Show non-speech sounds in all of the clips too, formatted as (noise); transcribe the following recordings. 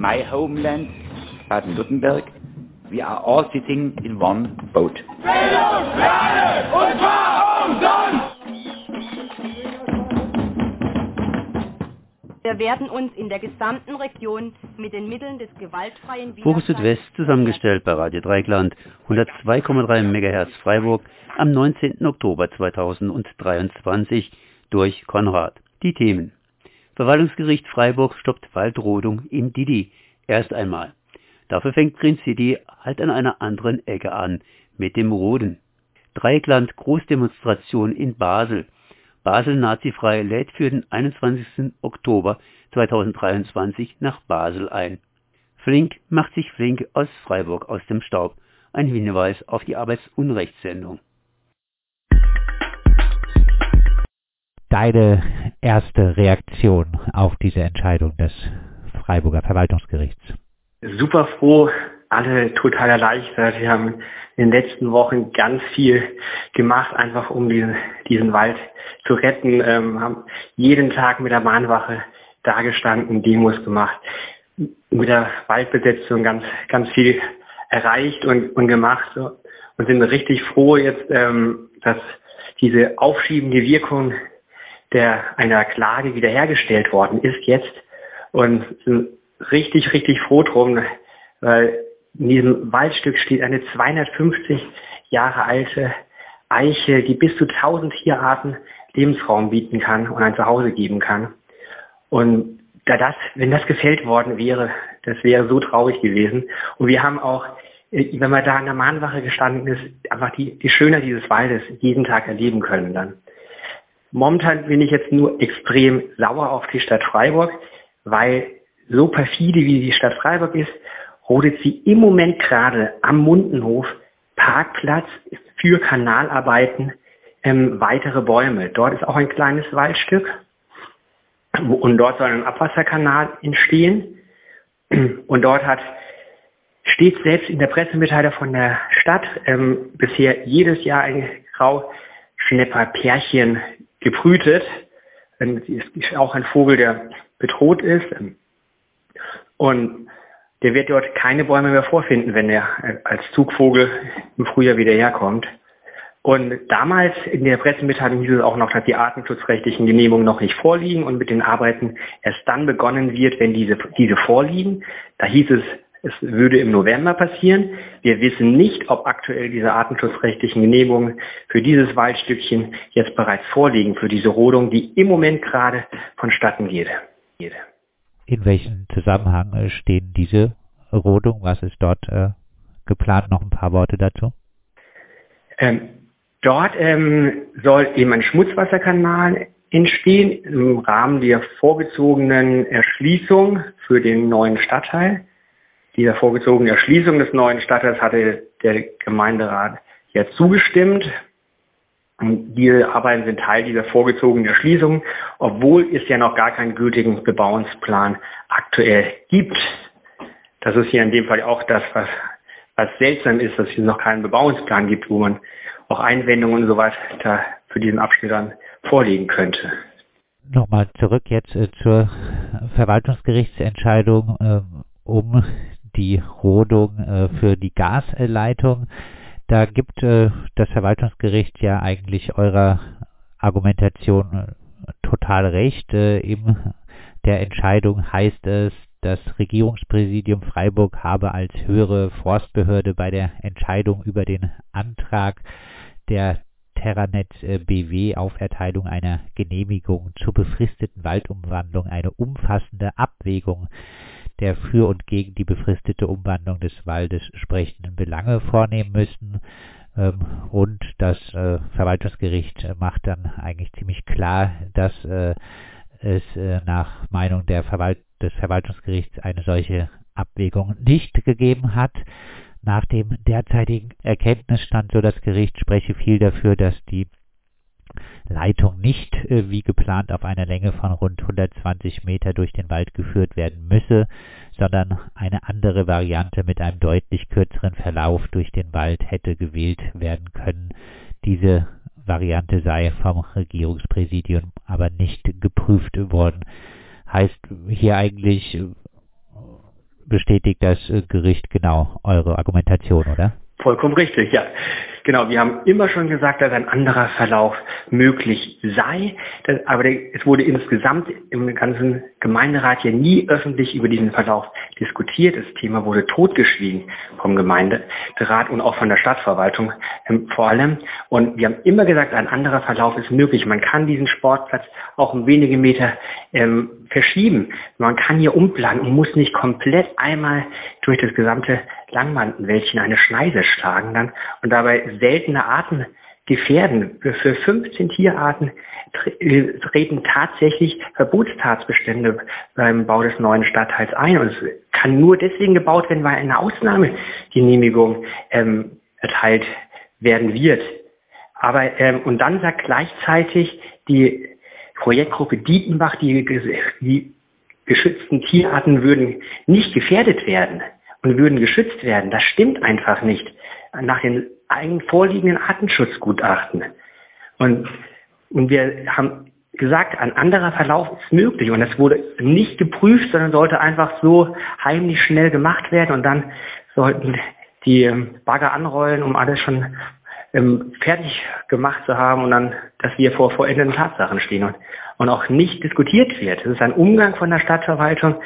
my homeland, Baden-Württemberg, we are all sitting in one boat. Bildungsgrade und zwar umsonst! Wir werden uns in der gesamten Region mit den Mitteln des gewaltfreien Fokus Südwest zusammengestellt bei Radio Dreikland, 102,3 MHz Freiburg am 19. Oktober 2023 durch Konrad. Die Themen. Verwaltungsgericht Freiburg stoppt Waldrodung im Didi. Erst einmal. Dafür fängt Green City halt an einer anderen Ecke an, mit dem Roden. Dreikland Großdemonstration in Basel. Basel Nazifrei lädt für den 21. Oktober 2023 nach Basel ein. Flink macht sich flink aus Freiburg aus dem Staub. Ein Hinweis auf die Arbeitsunrechtssendung. Deine erste Reaktion auf diese Entscheidung des Freiburger Verwaltungsgerichts? Super froh, alle total erleichtert. Wir haben in den letzten Wochen ganz viel gemacht, einfach um diesen, diesen Wald zu retten, ähm, haben jeden Tag mit der Mahnwache dagestanden, Demos gemacht, mit der Waldbesetzung ganz, ganz viel erreicht und, und gemacht und sind richtig froh jetzt, ähm, dass diese aufschiebende Wirkung der einer Klage wiederhergestellt worden ist jetzt und sind richtig, richtig froh drum, weil in diesem Waldstück steht eine 250 Jahre alte Eiche, die bis zu 1000 Tierarten Lebensraum bieten kann und ein Zuhause geben kann. Und da das, wenn das gefällt worden wäre, das wäre so traurig gewesen. Und wir haben auch, wenn man da an der Mahnwache gestanden ist, einfach die, die Schönheit dieses Waldes jeden Tag erleben können dann. Momentan bin ich jetzt nur extrem sauer auf die Stadt Freiburg, weil so perfide wie die Stadt Freiburg ist, rodet sie im Moment gerade am Mundenhof Parkplatz für Kanalarbeiten ähm, weitere Bäume. Dort ist auch ein kleines Waldstück und dort soll ein Abwasserkanal entstehen. Und dort hat steht selbst in der Pressemitteilung von der Stadt ähm, bisher jedes Jahr ein Grauschnepperpärchen gebrütet. Sie ist auch ein Vogel, der bedroht ist. Und der wird dort keine Bäume mehr vorfinden, wenn er als Zugvogel im Frühjahr wieder herkommt. Und damals in der Pressemitteilung hieß es auch noch, dass die artenschutzrechtlichen Genehmigungen noch nicht vorliegen und mit den Arbeiten erst dann begonnen wird, wenn diese, diese vorliegen. Da hieß es, es würde im November passieren. Wir wissen nicht, ob aktuell diese artenschutzrechtlichen Genehmigungen für dieses Waldstückchen jetzt bereits vorliegen, für diese Rodung, die im Moment gerade vonstatten geht. In welchem Zusammenhang äh, stehen diese Rodung? Was ist dort äh, geplant? Noch ein paar Worte dazu. Ähm, dort ähm, soll eben ein Schmutzwasserkanal entstehen im Rahmen der vorgezogenen Erschließung für den neuen Stadtteil. Dieser vorgezogenen Erschließung des neuen Stadtteils hatte der Gemeinderat ja zugestimmt. Und diese Arbeiten sind Teil dieser vorgezogenen Erschließung, obwohl es ja noch gar keinen gültigen Bebauungsplan aktuell gibt. Das ist hier in dem Fall auch das, was, was seltsam ist, dass es noch keinen Bebauungsplan gibt, wo man auch Einwendungen und so weiter für diesen Abschnitt dann vorlegen könnte. Nochmal zurück jetzt äh, zur Verwaltungsgerichtsentscheidung äh, um die Rodung äh, für die Gasleitung. Da gibt äh, das Verwaltungsgericht ja eigentlich eurer Argumentation äh, total recht. Äh, in der Entscheidung heißt es, das Regierungspräsidium Freiburg habe als höhere Forstbehörde bei der Entscheidung über den Antrag der Terranet BW auf Erteilung einer Genehmigung zur befristeten Waldumwandlung eine umfassende Abwägung der für und gegen die befristete Umwandlung des Waldes sprechenden Belange vornehmen müssen. Ähm, und das äh, Verwaltungsgericht macht dann eigentlich ziemlich klar, dass äh, es äh, nach Meinung Verwalt des Verwaltungsgerichts eine solche Abwägung nicht gegeben hat. Nach dem derzeitigen Erkenntnisstand, so das Gericht, spreche viel dafür, dass die Leitung nicht äh, wie geplant auf einer Länge von rund 120 Meter durch den Wald geführt werden müsse, sondern eine andere Variante mit einem deutlich kürzeren Verlauf durch den Wald hätte gewählt werden können. Diese Variante sei vom Regierungspräsidium aber nicht geprüft worden. Heißt hier eigentlich, bestätigt das Gericht genau eure Argumentation, oder? Vollkommen richtig, ja. Genau, wir haben immer schon gesagt, dass ein anderer Verlauf möglich sei, aber es wurde insgesamt im ganzen Gemeinderat ja nie öffentlich über diesen Verlauf diskutiert. Das Thema wurde totgeschwiegen vom Gemeinderat und auch von der Stadtverwaltung ähm, vor allem. Und wir haben immer gesagt, ein anderer Verlauf ist möglich. Man kann diesen Sportplatz auch um wenige Meter ähm, verschieben. Man kann hier umplanen und muss nicht komplett einmal durch das gesamte Langmantenwäldchen eine Schneise schlagen dann und dabei seltene Arten gefährden. Für 15 Tierarten äh, treten tatsächlich Verbotstatsbestände beim Bau des neuen Stadtteils ein. Und es kann nur deswegen gebaut werden, weil eine Ausnahmegenehmigung ähm, erteilt werden wird. Aber ähm, und dann sagt gleichzeitig die Projektgruppe Dietenbach, die, die geschützten Tierarten würden nicht gefährdet werden und würden geschützt werden. Das stimmt einfach nicht nach den eigen vorliegenden Artenschutzgutachten. Und, und wir haben gesagt, ein anderer Verlauf ist möglich und es wurde nicht geprüft, sondern sollte einfach so heimlich schnell gemacht werden und dann sollten die ähm, Bagger anrollen, um alles schon ähm, fertig gemacht zu haben und dann, dass wir vor vollendeten Tatsachen stehen und, und auch nicht diskutiert wird. Es ist ein Umgang von der Stadtverwaltung,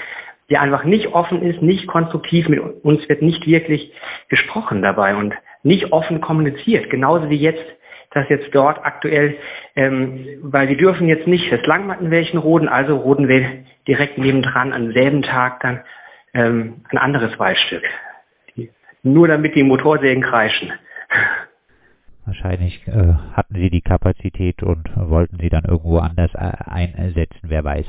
der einfach nicht offen ist, nicht konstruktiv, mit uns wird nicht wirklich gesprochen dabei und nicht offen kommuniziert, genauso wie jetzt, dass jetzt dort aktuell, ähm, weil wir dürfen jetzt nicht das Langmattenwäldchen roden, also roden wir direkt nebendran am selben Tag dann ähm, ein anderes Waldstück. Nur damit die Motorsägen kreischen. Wahrscheinlich äh, hatten sie die Kapazität und wollten sie dann irgendwo anders äh, einsetzen, wer weiß.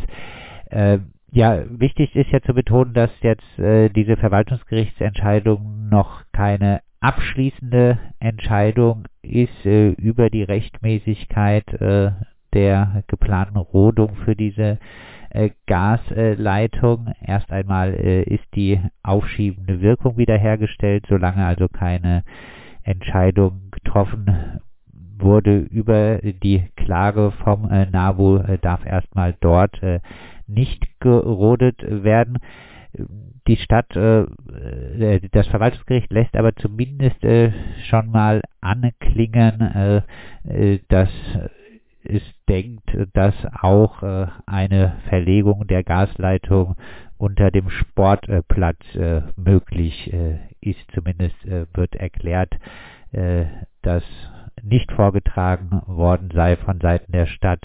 Äh, ja, wichtig ist ja zu betonen, dass jetzt äh, diese Verwaltungsgerichtsentscheidung noch keine abschließende Entscheidung ist äh, über die Rechtmäßigkeit äh, der geplanten Rodung für diese äh, Gasleitung. Erst einmal äh, ist die aufschiebende Wirkung wiederhergestellt, solange also keine Entscheidung getroffen wurde über die Klage vom äh, NABU, äh, darf erstmal dort nicht gerodet werden. Die Stadt, äh, äh, das Verwaltungsgericht lässt aber zumindest äh, schon mal anklingen, äh, äh, dass es denkt, dass auch äh, eine Verlegung der Gasleitung unter dem Sportplatz möglich ist. Zumindest wird erklärt, dass nicht vorgetragen worden sei von Seiten der Stadt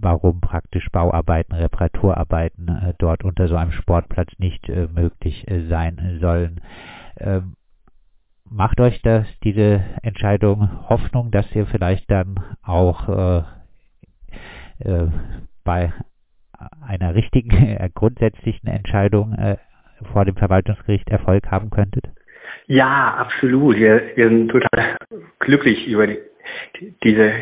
warum praktisch Bauarbeiten, Reparaturarbeiten äh, dort unter so einem Sportplatz nicht äh, möglich äh, sein sollen. Ähm, macht euch das diese Entscheidung Hoffnung, dass ihr vielleicht dann auch äh, äh, bei einer richtigen, äh, (laughs) grundsätzlichen Entscheidung vor dem Verwaltungsgericht Erfolg haben könntet? Ja, absolut. Wir, wir sind total glücklich über die, dieses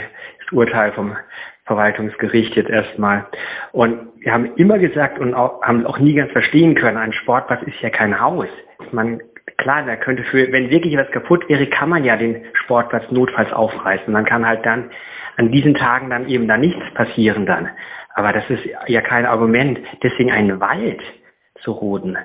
Urteil vom Verwaltungsgericht jetzt erstmal. Und wir haben immer gesagt und auch, haben auch nie ganz verstehen können, ein Sportplatz ist ja kein Haus. Man, klar, da könnte für, wenn wirklich was kaputt wäre, kann man ja den Sportplatz notfalls aufreißen. Man kann halt dann an diesen Tagen dann eben da nichts passieren dann. Aber das ist ja kein Argument. Deswegen einen Wald zu roden.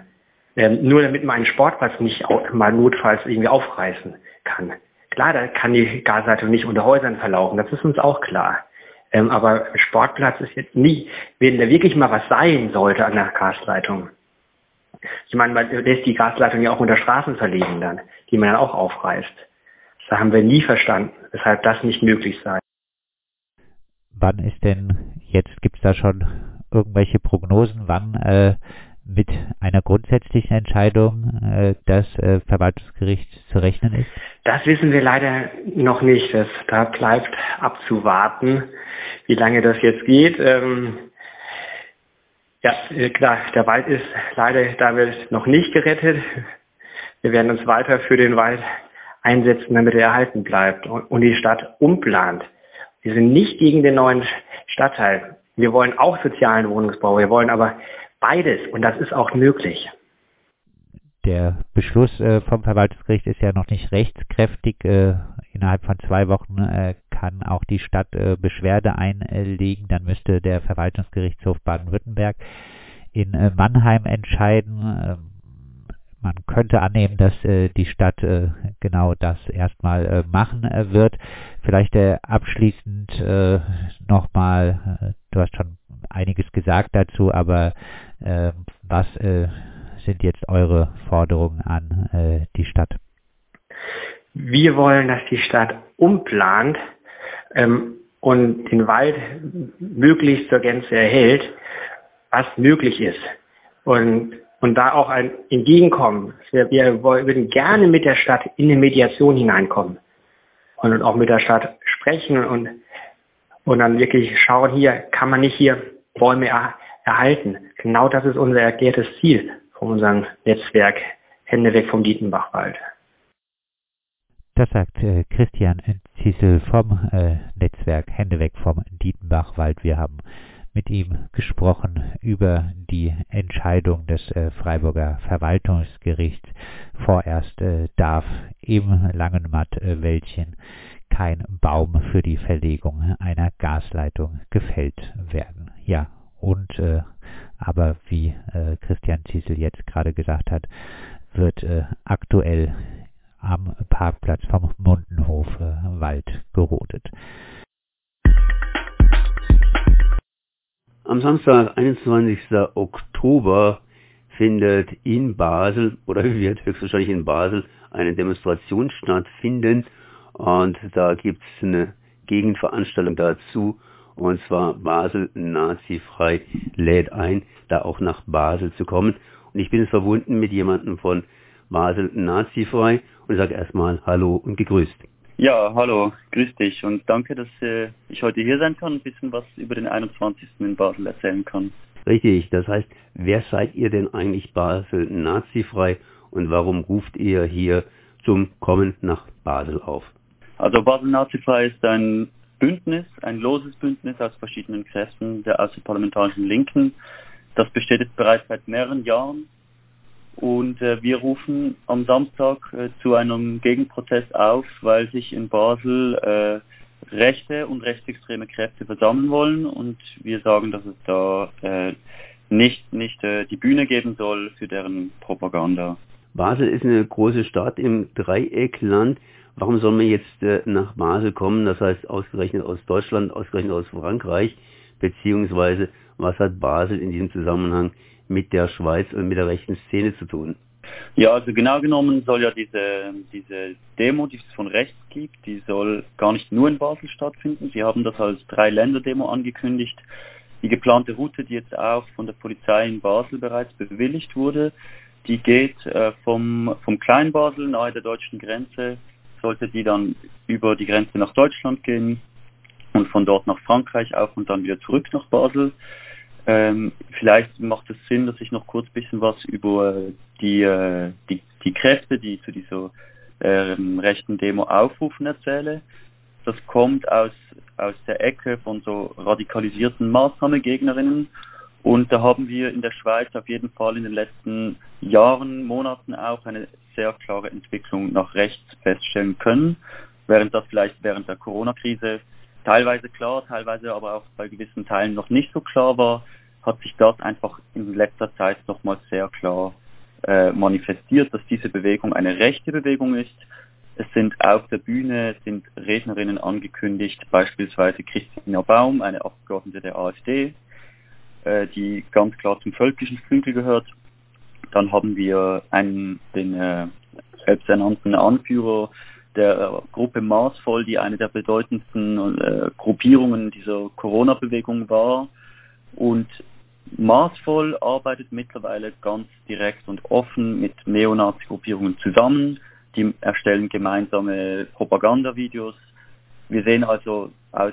Ähm, nur damit man einen Sportplatz nicht auch mal notfalls irgendwie aufreißen kann. Klar, da kann die Gasleitung nicht unter Häusern verlaufen. Das ist uns auch klar. Ähm, aber Sportplatz ist jetzt nie, wenn da wirklich mal was sein sollte an der Gasleitung. Ich meine, man lässt die Gasleitung ja auch unter Straßen verlegen dann, die man dann auch aufreißt. Das haben wir nie verstanden, weshalb das nicht möglich sei. Wann ist denn, jetzt gibt es da schon irgendwelche Prognosen, wann äh, mit einer grundsätzlichen Entscheidung äh, des äh, Verwaltungsgerichts zu rechnen ist? Das wissen wir leider noch nicht. Das, da bleibt abzuwarten, wie lange das jetzt geht. Ähm, ja, äh, klar, der Wald ist leider damit noch nicht gerettet. Wir werden uns weiter für den Wald einsetzen, damit er erhalten bleibt und die Stadt umplant. Wir sind nicht gegen den neuen Stadtteil. Wir wollen auch sozialen Wohnungsbau. Wir wollen aber Beides und das ist auch möglich. Der Beschluss äh, vom Verwaltungsgericht ist ja noch nicht rechtskräftig. Äh, innerhalb von zwei Wochen äh, kann auch die Stadt Beschwerde einlegen. Dann müsste der Verwaltungsgerichtshof Baden-Württemberg in Mannheim entscheiden. Man könnte annehmen, dass äh, die Stadt äh, genau das erstmal äh, machen äh, wird. Vielleicht äh, abschließend äh, nochmal, du hast schon einiges gesagt dazu, aber was sind jetzt eure Forderungen an die Stadt? Wir wollen, dass die Stadt umplant ähm, und den Wald möglichst zur Gänze erhält, was möglich ist. Und, und da auch ein Entgegenkommen. Wir, wir würden gerne mit der Stadt in eine Mediation hineinkommen und auch mit der Stadt sprechen und, und dann wirklich schauen, hier kann man nicht hier Bäume er, erhalten. Genau das ist unser erklärtes Ziel von unserem Netzwerk Hände weg vom Dietenbachwald. Das sagt äh, Christian Ziesel vom äh, Netzwerk Hände weg vom Dietenbachwald. Wir haben mit ihm gesprochen über die Entscheidung des äh, Freiburger Verwaltungsgerichts. Vorerst äh, darf im Langenmatt-Wäldchen kein Baum für die Verlegung einer Gasleitung gefällt werden. Ja, und äh, aber wie äh, Christian Ziesel jetzt gerade gesagt hat, wird äh, aktuell am Parkplatz vom Mundenhofe Wald gerodet. Am Samstag, 21. Oktober, findet in Basel oder (laughs) wird höchstwahrscheinlich in Basel eine Demonstration stattfinden und da gibt es eine Gegenveranstaltung dazu und zwar Basel nazifrei lädt ein, da auch nach Basel zu kommen und ich bin jetzt verbunden mit jemandem von Basel nazifrei und sage erstmal Hallo und gegrüßt. Ja, hallo, grüß dich und danke, dass äh, ich heute hier sein kann und ein bisschen was über den 21. in Basel erzählen kann. Richtig, das heißt, wer seid ihr denn eigentlich Basel nazifrei und warum ruft ihr hier zum Kommen nach Basel auf? Also Basel nazifrei ist ein Bündnis, ein loses Bündnis aus verschiedenen Kräften der außerparlamentarischen Linken. Das besteht jetzt bereits seit mehreren Jahren und äh, wir rufen am Samstag äh, zu einem Gegenprotest auf, weil sich in Basel äh, rechte und rechtsextreme Kräfte versammeln wollen und wir sagen, dass es da äh, nicht, nicht äh, die Bühne geben soll für deren Propaganda. Basel ist eine große Stadt im Dreieckland. Warum soll man jetzt äh, nach Basel kommen? Das heißt ausgerechnet aus Deutschland, ausgerechnet aus Frankreich, beziehungsweise was hat Basel in diesem Zusammenhang mit der Schweiz und mit der rechten Szene zu tun? Ja, also genau genommen soll ja diese, diese Demo, die es von rechts gibt, die soll gar nicht nur in Basel stattfinden. Sie haben das als Drei-Länder-Demo angekündigt. Die geplante Route, die jetzt auch von der Polizei in Basel bereits bewilligt wurde, die geht äh, vom, vom Kleinbasel nahe der deutschen Grenze, sollte die dann über die Grenze nach Deutschland gehen und von dort nach Frankreich auch und dann wieder zurück nach Basel. Ähm, vielleicht macht es Sinn, dass ich noch kurz ein bisschen was über die, äh, die, die Kräfte, die zu dieser ähm, rechten Demo aufrufen, erzähle. Das kommt aus, aus der Ecke von so radikalisierten Maßnahmegegnerinnen. Und da haben wir in der Schweiz auf jeden Fall in den letzten Jahren, Monaten auch eine sehr klare Entwicklung nach rechts feststellen können, während das vielleicht während der Corona-Krise teilweise klar, teilweise aber auch bei gewissen Teilen noch nicht so klar war, hat sich das einfach in letzter Zeit nochmal sehr klar äh, manifestiert, dass diese Bewegung eine rechte Bewegung ist. Es sind auf der Bühne sind Rednerinnen angekündigt, beispielsweise Christina Baum, eine Abgeordnete der AfD, äh, die ganz klar zum völkischen Flügel gehört. Dann haben wir einen, den äh, selbsternannten Anführer der äh, Gruppe Maßvoll, die eine der bedeutendsten äh, Gruppierungen dieser Corona-Bewegung war. Und Maßvoll arbeitet mittlerweile ganz direkt und offen mit Neonazi-Gruppierungen zusammen. Die erstellen gemeinsame Propagandavideos. Wir sehen also aus,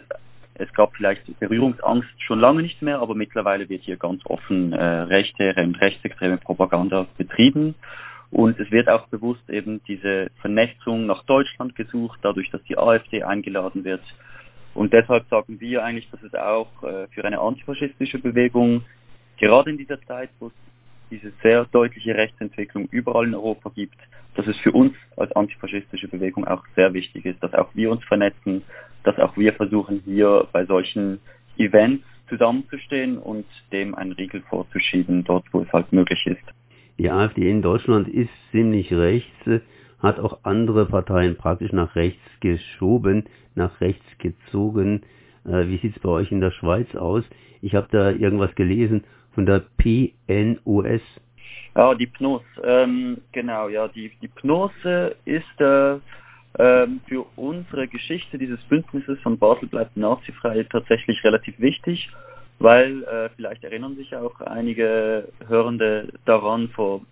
es gab vielleicht Berührungsangst schon lange nicht mehr, aber mittlerweile wird hier ganz offen äh, rechte und rechtsextreme Propaganda betrieben. Und es wird auch bewusst eben diese Vernetzung nach Deutschland gesucht, dadurch, dass die AfD eingeladen wird. Und deshalb sagen wir eigentlich, dass es auch äh, für eine antifaschistische Bewegung, gerade in dieser Zeit, wo es diese sehr deutliche Rechtsentwicklung überall in Europa gibt, dass es für uns als antifaschistische Bewegung auch sehr wichtig ist, dass auch wir uns vernetzen, dass auch wir versuchen, hier bei solchen Events zusammenzustehen und dem einen Riegel vorzuschieben, dort wo es halt möglich ist. Die AfD in Deutschland ist ziemlich rechts, hat auch andere Parteien praktisch nach rechts geschoben, nach rechts gezogen. Äh, wie sieht es bei euch in der Schweiz aus? Ich habe da irgendwas gelesen von der PNUS. Ja, die PNUS, ähm, genau, ja, die, die PNUS ist äh, ähm, für unsere Geschichte dieses Bündnisses von Basel bleibt nazifrei tatsächlich relativ wichtig, weil äh, vielleicht erinnern sich auch einige Hörende daran, vor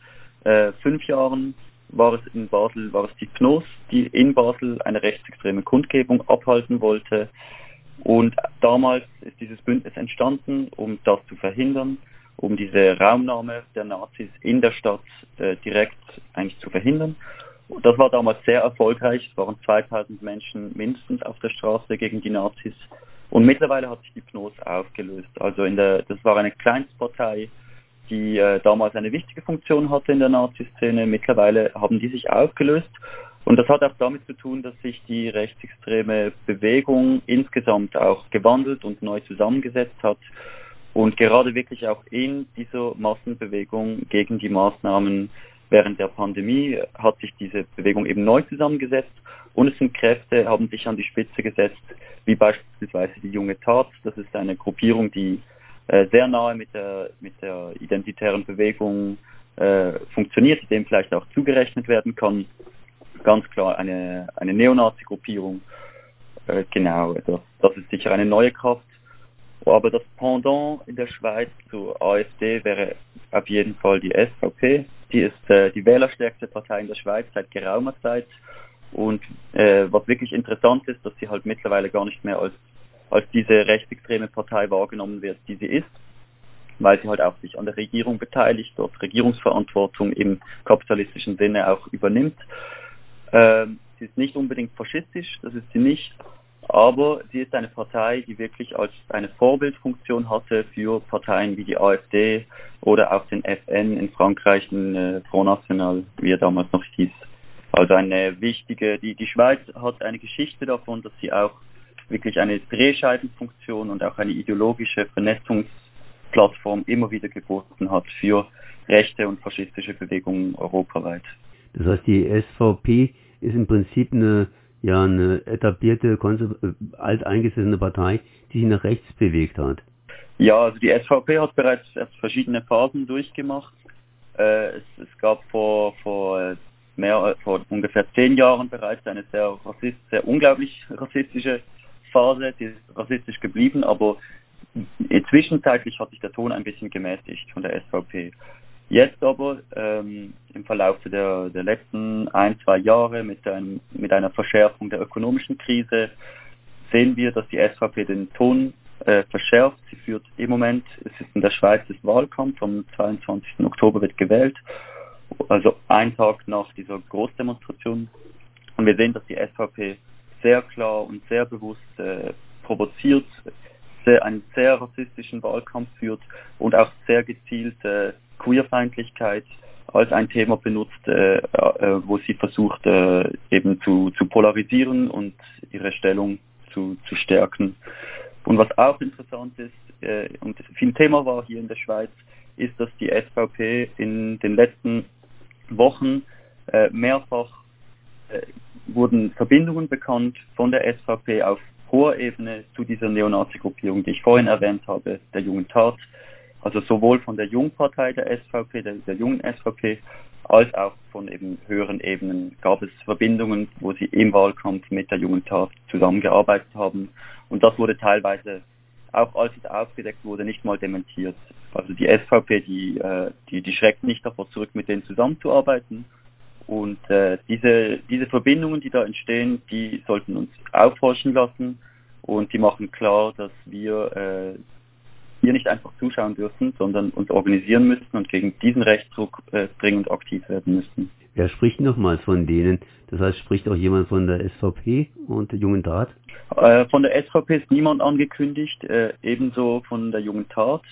äh, fünf Jahren war es in Basel, war es die PNOS, die in Basel eine rechtsextreme Kundgebung abhalten wollte. Und damals ist dieses Bündnis entstanden, um das zu verhindern, um diese Raumnahme der Nazis in der Stadt äh, direkt eigentlich zu verhindern. Das war damals sehr erfolgreich. Es waren 2000 Menschen mindestens auf der Straße gegen die Nazis. Und mittlerweile hat sich die PNOS aufgelöst. Also in der, das war eine Kleinstpartei, die äh, damals eine wichtige Funktion hatte in der Nazi-Szene. Mittlerweile haben die sich aufgelöst. Und das hat auch damit zu tun, dass sich die rechtsextreme Bewegung insgesamt auch gewandelt und neu zusammengesetzt hat. Und gerade wirklich auch in dieser Massenbewegung gegen die Maßnahmen während der Pandemie hat sich diese Bewegung eben neu zusammengesetzt und es sind Kräfte, haben sich an die Spitze gesetzt, wie beispielsweise die Junge Tat. Das ist eine Gruppierung, die äh, sehr nahe mit der, mit der identitären Bewegung äh, funktioniert, dem vielleicht auch zugerechnet werden kann. Ganz klar eine, eine Neonazi-Gruppierung. Äh, genau, das, das ist sicher eine neue Kraft. Aber das Pendant in der Schweiz zur AfD wäre auf jeden Fall die SVP. Die ist äh, die wählerstärkste Partei in der Schweiz seit geraumer Zeit. Und äh, was wirklich interessant ist, dass sie halt mittlerweile gar nicht mehr als, als diese rechtsextreme Partei wahrgenommen wird, die sie ist, weil sie halt auch sich an der Regierung beteiligt, dort Regierungsverantwortung im kapitalistischen Sinne auch übernimmt. Ähm, sie ist nicht unbedingt faschistisch, das ist sie nicht, aber sie ist eine Partei, die wirklich als eine Vorbildfunktion hatte für Parteien wie die AfD oder auch den FN in Frankreich, den äh, Front National, wie er damals noch hieß. Also eine wichtige, die, die Schweiz hat eine Geschichte davon, dass sie auch wirklich eine Drehscheibenfunktion und auch eine ideologische Vernetzungsplattform immer wieder geboten hat für rechte und faschistische Bewegungen europaweit. Das heißt, die SVP ist im Prinzip eine ja eine etablierte, äh, alteingesessene Partei, die sich nach rechts bewegt hat. Ja, also die SVP hat bereits verschiedene Phasen durchgemacht. Äh, es, es, gab vor, vor, mehr, vor ungefähr zehn Jahren bereits eine sehr, rassist, sehr unglaublich rassistische Phase, die ist rassistisch geblieben, aber zwischenzeitlich hat sich der Ton ein bisschen gemäßigt von der SVP. Jetzt aber ähm, im Verlauf der, der letzten ein, zwei Jahre mit, einem, mit einer Verschärfung der ökonomischen Krise sehen wir, dass die SVP den Ton äh, verschärft. Sie führt im Moment, es ist in der Schweiz das Wahlkampf, am 22. Oktober wird gewählt, also ein Tag nach dieser Großdemonstration. Und wir sehen, dass die SVP sehr klar und sehr bewusst äh, provoziert, sehr, einen sehr rassistischen Wahlkampf führt und auch sehr gezielt äh, Queerfeindlichkeit als ein Thema benutzt, äh, äh, wo sie versucht äh, eben zu, zu polarisieren und ihre Stellung zu, zu stärken. Und was auch interessant ist äh, und viel Thema war hier in der Schweiz, ist, dass die SVP in den letzten Wochen äh, mehrfach äh, wurden Verbindungen bekannt von der SVP auf hoher Ebene zu dieser Neonazi-Gruppierung, die ich vorhin erwähnt habe, der Jungen Tat, also sowohl von der Jungpartei der SVP, der, der jungen SVP, als auch von eben höheren Ebenen gab es Verbindungen, wo sie im Wahlkampf mit der Jungen Tat zusammengearbeitet haben. Und das wurde teilweise, auch als es aufgedeckt wurde, nicht mal dementiert. Also die SVP, die, äh, die, die schreckt nicht davor zurück, mit denen zusammenzuarbeiten. Und äh, diese, diese Verbindungen, die da entstehen, die sollten uns aufhorchen lassen und die machen klar, dass wir äh, hier nicht einfach zuschauen dürfen, sondern uns organisieren müssen und gegen diesen Rechtsdruck äh, dringend aktiv werden müssen. Wer spricht nochmals von denen? Das heißt, spricht auch jemand von der SVP und der Jungen Tat? Äh, von der SVP ist niemand angekündigt, äh, ebenso von der Jungen Tat.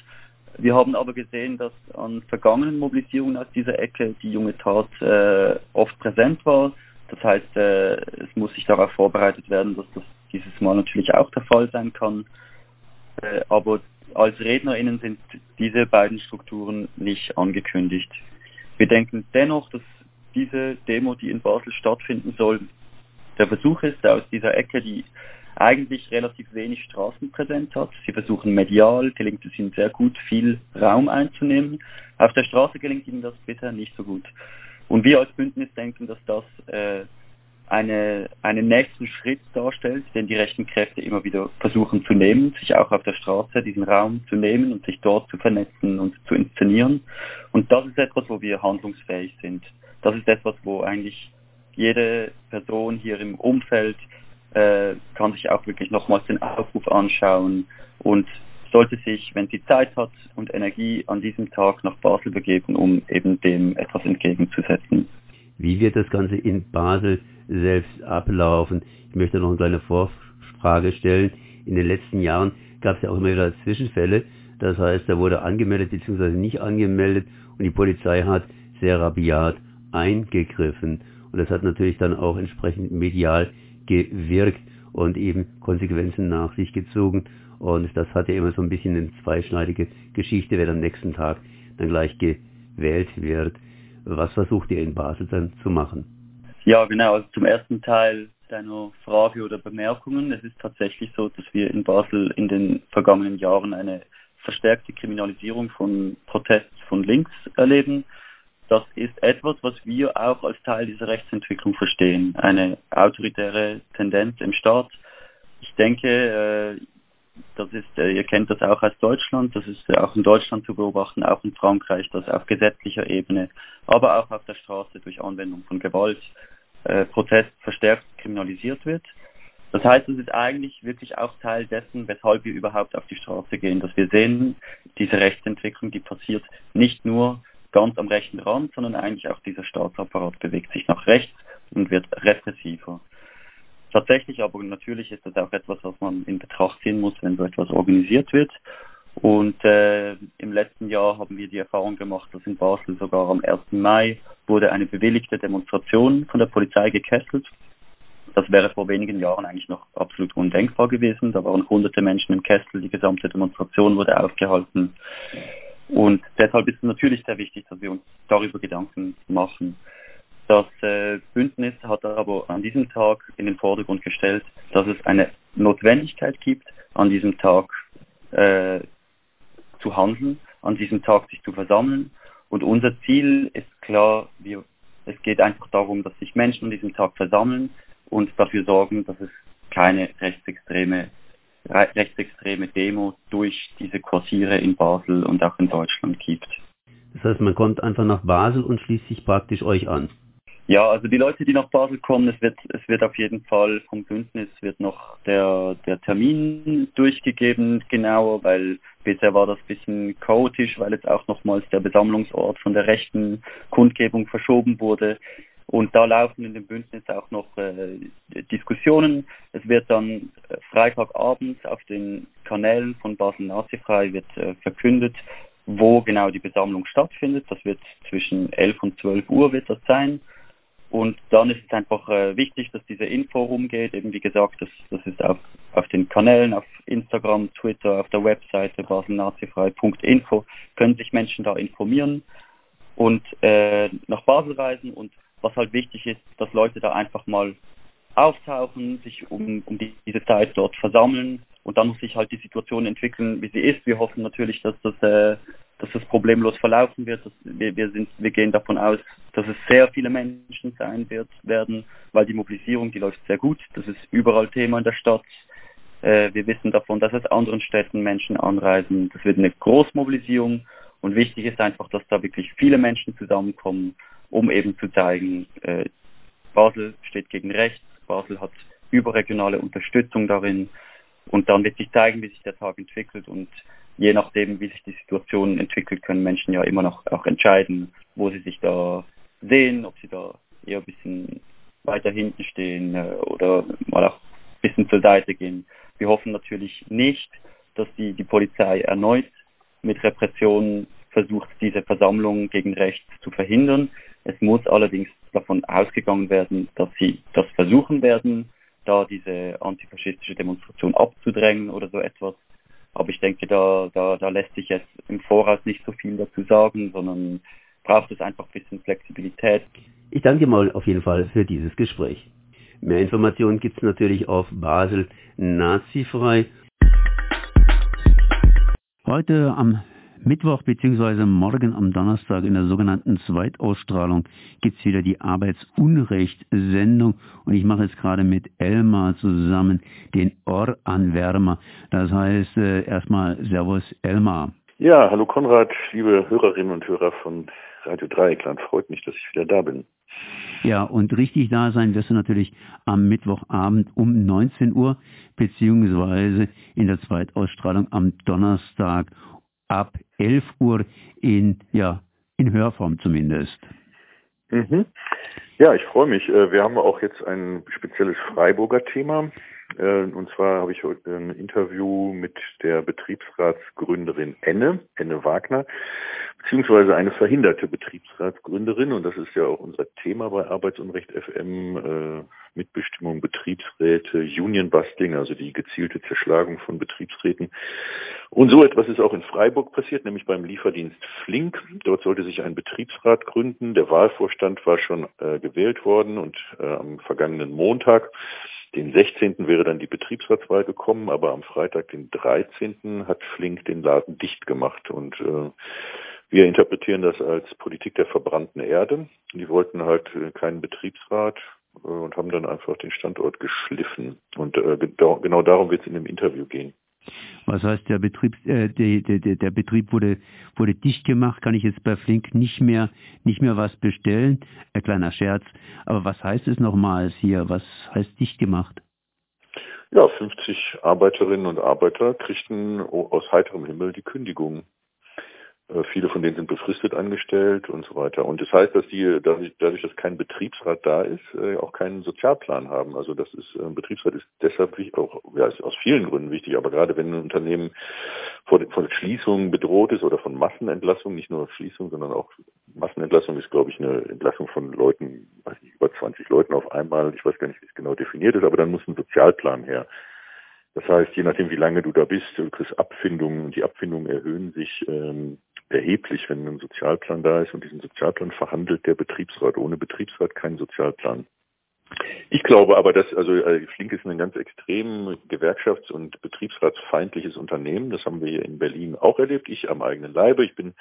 Wir haben aber gesehen, dass an vergangenen Mobilisierungen aus dieser Ecke die Junge Tat äh, oft präsent war. Das heißt, äh, es muss sich darauf vorbereitet werden, dass das dieses Mal natürlich auch der Fall sein kann. Äh, aber als RednerInnen sind diese beiden Strukturen nicht angekündigt. Wir denken dennoch, dass diese Demo, die in Basel stattfinden soll, der Versuch ist, aus dieser Ecke, die eigentlich relativ wenig Straßenpräsenz hat. Sie versuchen medial, gelingt es ihnen sehr gut, viel Raum einzunehmen. Auf der Straße gelingt ihnen das bisher nicht so gut. Und wir als Bündnis denken, dass das äh, eine, einen nächsten Schritt darstellt, den die rechten Kräfte immer wieder versuchen zu nehmen, sich auch auf der Straße diesen Raum zu nehmen und sich dort zu vernetzen und zu inszenieren. Und das ist etwas, wo wir handlungsfähig sind. Das ist etwas, wo eigentlich jede Person hier im Umfeld äh, kann sich auch wirklich nochmals den Aufruf anschauen und sollte sich, wenn sie Zeit hat und Energie, an diesem Tag nach Basel begeben, um eben dem etwas entgegenzusetzen. Wie wird das Ganze in Basel selbst ablaufen? Ich möchte noch eine kleine Vorfrage stellen. In den letzten Jahren gab es ja auch immer wieder Zwischenfälle. Das heißt, da wurde angemeldet bzw. nicht angemeldet und die Polizei hat sehr rabiat eingegriffen. Und das hat natürlich dann auch entsprechend medial gewirkt und eben Konsequenzen nach sich gezogen. Und das hat ja immer so ein bisschen eine zweischneidige Geschichte, wer am nächsten Tag dann gleich gewählt wird. Was versucht ihr in Basel dann zu machen? Ja, genau. Also zum ersten Teil deiner Frage oder Bemerkungen. Es ist tatsächlich so, dass wir in Basel in den vergangenen Jahren eine verstärkte Kriminalisierung von Protests von links erleben. Das ist etwas, was wir auch als Teil dieser Rechtsentwicklung verstehen. Eine autoritäre Tendenz im Staat. Ich denke, äh, das ist, äh, ihr kennt das auch aus Deutschland, das ist auch in Deutschland zu beobachten, auch in Frankreich, dass auf gesetzlicher Ebene, aber auch auf der Straße durch Anwendung von Gewalt äh, Protest verstärkt kriminalisiert wird. Das heißt, es ist eigentlich wirklich auch Teil dessen, weshalb wir überhaupt auf die Straße gehen, dass wir sehen, diese Rechtsentwicklung, die passiert nicht nur ganz am rechten Rand, sondern eigentlich auch dieser Staatsapparat bewegt sich nach rechts und wird repressiver. Tatsächlich aber natürlich ist das auch etwas, was man in Betracht ziehen muss, wenn so etwas organisiert wird. Und äh, im letzten Jahr haben wir die Erfahrung gemacht, dass in Basel sogar am 1. Mai wurde eine bewilligte Demonstration von der Polizei gekesselt. Das wäre vor wenigen Jahren eigentlich noch absolut undenkbar gewesen. Da waren hunderte Menschen im Kessel, die gesamte Demonstration wurde aufgehalten. Und deshalb ist es natürlich sehr wichtig, dass wir uns darüber Gedanken machen. Das äh, Bündnis hat aber an diesem Tag in den Vordergrund gestellt, dass es eine Notwendigkeit gibt, an diesem Tag äh, zu handeln, an diesem Tag sich zu versammeln. Und unser Ziel ist klar, wir, es geht einfach darum, dass sich Menschen an diesem Tag versammeln und dafür sorgen, dass es keine rechtsextreme, rechtsextreme Demo durch diese Quartiere in Basel und auch in Deutschland gibt. Das heißt, man kommt einfach nach Basel und schließt sich praktisch euch an. Ja, also die Leute, die nach Basel kommen, es wird, es wird auf jeden Fall vom Bündnis wird noch der, der Termin durchgegeben, genauer, weil bisher war das ein bisschen chaotisch, weil jetzt auch nochmals der Besammlungsort von der rechten Kundgebung verschoben wurde. Und da laufen in dem Bündnis auch noch äh, Diskussionen. Es wird dann äh, Freitagabend auf den Kanälen von Basel Nazifrei wird äh, verkündet, wo genau die Besammlung stattfindet. Das wird zwischen 11 und 12 Uhr wird das sein. Und dann ist es einfach äh, wichtig, dass diese Info rumgeht. Eben wie gesagt, das, das ist auf, auf den Kanälen, auf Instagram, Twitter, auf der Webseite baselnazifrei.info können sich Menschen da informieren und äh, nach Basel reisen. Und was halt wichtig ist, dass Leute da einfach mal auftauchen, sich um, um die, diese Zeit dort versammeln und dann muss sich halt die Situation entwickeln, wie sie ist. Wir hoffen natürlich, dass das äh, dass es problemlos verlaufen wird. wir, wir, sind, wir gehen davon aus, dass es sehr viele Menschen sein wird, werden, weil die Mobilisierung, die läuft sehr gut. Das ist überall Thema in der Stadt. Äh, wir wissen davon, dass aus anderen Städten Menschen anreisen. Das wird eine Großmobilisierung und wichtig ist einfach, dass da wirklich viele Menschen zusammenkommen, um eben zu zeigen, äh, Basel steht gegen rechts, Basel hat überregionale Unterstützung darin und dann wird sich zeigen, wie sich der Tag entwickelt und je nachdem, wie sich die Situation entwickelt, können Menschen ja immer noch auch entscheiden, wo sie sich da sehen, ob sie da eher ein bisschen weiter hinten stehen äh, oder mal auch ein bisschen zur Seite gehen. Wir hoffen natürlich nicht, dass die, die Polizei erneut mit Repressionen versucht, diese Versammlung gegen rechts zu verhindern. Es muss allerdings davon ausgegangen werden, dass sie das versuchen werden, da diese antifaschistische Demonstration abzudrängen oder so etwas. Aber ich denke, da, da, da lässt sich jetzt im Voraus nicht so viel dazu sagen, sondern braucht es einfach ein bisschen Flexibilität. Ich danke mal auf jeden Fall für dieses Gespräch. Mehr Informationen gibt es natürlich auf Basel nazifrei. Heute am Mittwoch bzw. morgen am Donnerstag in der sogenannten Zweitausstrahlung gibt es wieder die Arbeitsunrecht-Sendung und ich mache jetzt gerade mit Elmar zusammen den Ohranwärmer. Das heißt äh, erstmal Servus Elmar. Ja, hallo Konrad, liebe Hörerinnen und Hörer von Radio Dreieckland. Freut mich, dass ich wieder da bin. Ja, und richtig da sein wirst du natürlich am Mittwochabend um 19 Uhr, beziehungsweise in der Zweitausstrahlung am Donnerstag ab 11 Uhr in, ja, in Hörform zumindest. Mhm. Ja, ich freue mich. Äh, wir haben auch jetzt ein spezielles Freiburger Thema. Äh, und zwar habe ich heute ein Interview mit der Betriebsratsgründerin Enne, Enne Wagner, beziehungsweise eine verhinderte Betriebsratsgründerin. Und das ist ja auch unser Thema bei Arbeitsunrecht FM, äh, Mitbestimmung, Betriebsräte, Union Busting, also die gezielte Zerschlagung von Betriebsräten. Und so etwas ist auch in Freiburg passiert, nämlich beim Lieferdienst Flink. Dort sollte sich ein Betriebsrat gründen. Der Wahlvorstand war schon äh, gewählt worden und äh, am vergangenen Montag den 16. wäre dann die Betriebsratswahl gekommen, aber am Freitag, den 13. hat Flink den Laden dicht gemacht und äh, wir interpretieren das als Politik der verbrannten Erde. Die wollten halt äh, keinen Betriebsrat äh, und haben dann einfach den Standort geschliffen. Und äh, genau darum wird es in dem Interview gehen. Was heißt, der Betrieb, äh, der, der, der Betrieb wurde, wurde dicht gemacht, kann ich jetzt bei Flink nicht mehr, nicht mehr was bestellen? Ein kleiner Scherz. Aber was heißt es nochmals hier? Was heißt dicht gemacht? Ja, 50 Arbeiterinnen und Arbeiter kriegten aus heiterem Himmel die Kündigung. Äh, viele von denen sind befristet angestellt und so weiter. Und das heißt, dass die dadurch, dass kein Betriebsrat da ist, äh, auch keinen Sozialplan haben. Also das ist ein äh, Betriebsrat ist deshalb wichtig, auch ja, ist aus vielen Gründen wichtig, aber gerade wenn ein Unternehmen vor, von Schließung bedroht ist oder von Massenentlassung, nicht nur Schließung, sondern auch Massenentlassung ist, glaube ich, eine Entlassung von Leuten, weiß nicht, über 20 Leuten auf einmal. Ich weiß gar nicht, wie es genau definiert ist, aber dann muss ein Sozialplan her. Das heißt, je nachdem, wie lange du da bist, du kriegst Abfindungen und die Abfindungen erhöhen sich ähm, erheblich, wenn ein Sozialplan da ist und diesen Sozialplan verhandelt der Betriebsrat. Ohne Betriebsrat kein Sozialplan. Ich glaube aber, dass also äh, Flink ist ein ganz extrem gewerkschafts- und betriebsratsfeindliches Unternehmen. Das haben wir hier in Berlin auch erlebt. Ich am eigenen Leibe. Ich bin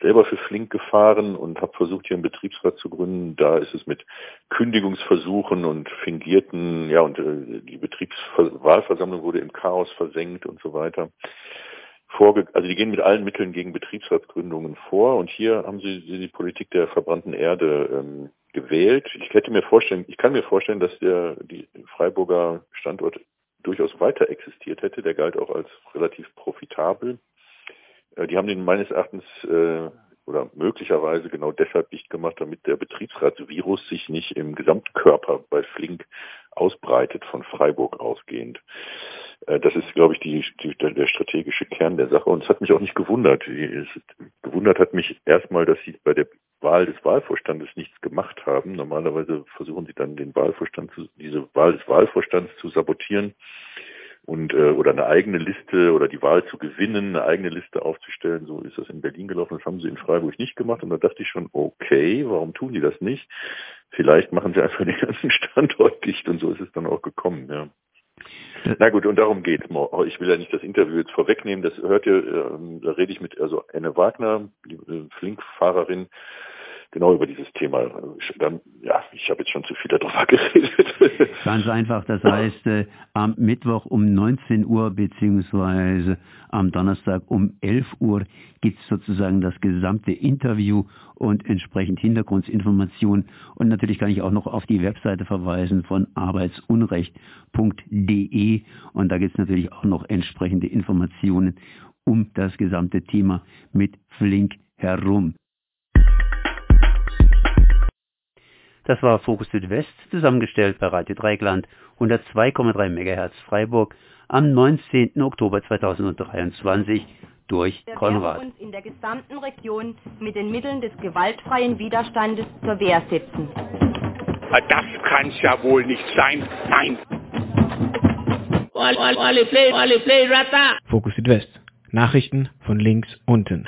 selber für Flink gefahren und habe versucht, hier einen Betriebsrat zu gründen. Da ist es mit Kündigungsversuchen und fingierten, ja, und äh, die Betriebswahlversammlung wurde im Chaos versenkt und so weiter vorge also die gehen mit allen Mitteln gegen Betriebsratsgründungen vor und hier haben sie, die Politik der verbrannten Erde ähm, gewählt. Ich hätte mir vorstellen, ich kann mir vorstellen, dass der die Freiburger Standort durchaus weiter existiert hätte. Der galt auch als relativ profitabel. Äh, die haben den meines Erachtens äh, oder möglicherweise genau deshalb dicht gemacht, damit der Betriebsratsvirus sich nicht im Gesamtkörper bei Flink ausbreitet, von Freiburg ausgehend. Äh, das ist, glaube ich, die, die, der strategische Kern der Sache. Und es hat mich auch nicht gewundert. Es, gewundert hat mich erstmal, dass sie bei der Wahl des Wahlvorstandes nichts gemacht haben. Normalerweise versuchen sie dann den Wahlvorstand zu, diese Wahl des Wahlvorstands zu sabotieren und äh, oder eine eigene Liste oder die Wahl zu gewinnen, eine eigene Liste aufzustellen. So ist das in Berlin gelaufen. Das haben sie in Freiburg nicht gemacht. Und da dachte ich schon, okay, warum tun die das nicht? Vielleicht machen sie einfach den ganzen Standort (laughs) dicht und so ist es dann auch gekommen. Ja. (laughs) Na gut, und darum geht's. Ich will ja nicht das Interview jetzt vorwegnehmen. Das hört ihr, ähm, da rede ich mit also Anne Wagner, die äh, Flink-Fahrerin, genau über dieses Thema. Dann, ja, ich habe jetzt schon zu viel darüber (laughs) geredet. Ganz einfach, das heißt, äh, am Mittwoch um 19 Uhr beziehungsweise am Donnerstag um 11 Uhr gibt es sozusagen das gesamte Interview und entsprechend Hintergrundinformationen. Und natürlich kann ich auch noch auf die Webseite verweisen von arbeitsunrecht.de und da gibt es natürlich auch noch entsprechende Informationen um das gesamte Thema mit Flink herum. Das war Fokus Südwest, zusammengestellt bei Radio Dreigland, 102,3 MHz Freiburg, am 19. Oktober 2023 durch Wir Konrad. uns in der gesamten Region mit den Mitteln des gewaltfreien Widerstandes zur Wehr setzen. Das kann's ja wohl nicht sein. Nein. Fokus Südwest. Nachrichten von links unten.